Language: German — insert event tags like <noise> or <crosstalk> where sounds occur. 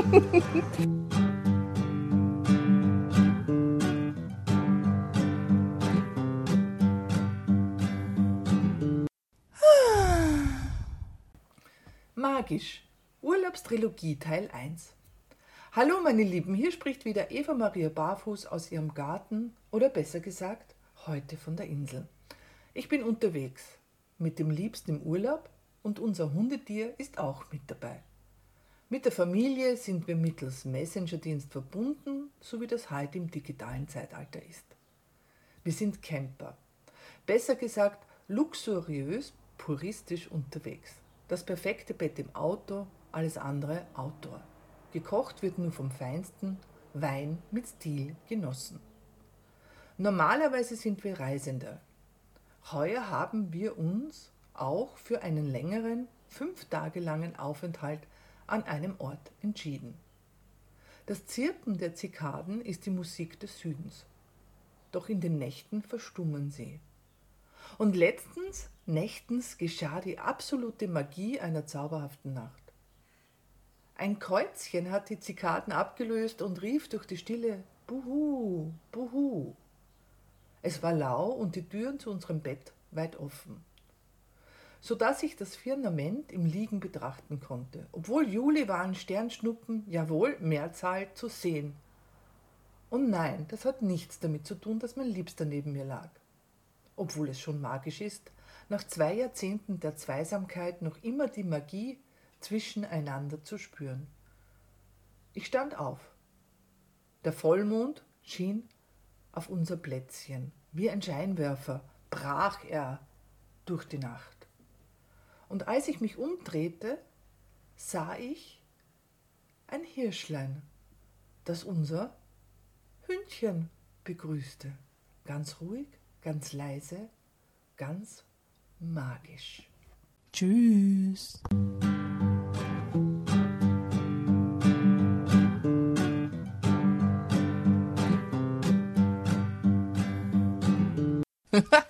<laughs> Magisch. Urlaubstrilogie Teil 1. Hallo meine Lieben, hier spricht wieder Eva Maria Barfuß aus ihrem Garten oder besser gesagt, heute von der Insel. Ich bin unterwegs mit dem Liebsten im Urlaub und unser Hundetier ist auch mit dabei. Mit der Familie sind wir mittels Messenger-Dienst verbunden, so wie das heute im digitalen Zeitalter ist. Wir sind Camper. Besser gesagt, luxuriös, puristisch unterwegs. Das perfekte Bett im Auto, alles andere Outdoor. Gekocht wird nur vom Feinsten, Wein mit Stil genossen. Normalerweise sind wir Reisende. Heuer haben wir uns auch für einen längeren, fünf Tage langen Aufenthalt an einem Ort entschieden. Das Zirpen der Zikaden ist die Musik des Südens. Doch in den Nächten verstummen sie. Und letztens, nächtens geschah die absolute Magie einer zauberhaften Nacht. Ein Käuzchen hat die Zikaden abgelöst und rief durch die Stille Buhu, Buhu. Es war lau und die Türen zu unserem Bett weit offen, so dass ich das Firmament im Liegen betrachten konnte. Obwohl Juli waren Sternschnuppen, jawohl, Mehrzahl zu sehen. Und nein, das hat nichts damit zu tun, dass mein Liebster neben mir lag obwohl es schon magisch ist, nach zwei Jahrzehnten der Zweisamkeit noch immer die Magie zwischeneinander zu spüren. Ich stand auf. Der Vollmond schien auf unser Plätzchen. Wie ein Scheinwerfer brach er durch die Nacht. Und als ich mich umdrehte, sah ich ein Hirschlein, das unser Hündchen begrüßte, ganz ruhig ganz leise, ganz magisch. Tschüss. <laughs>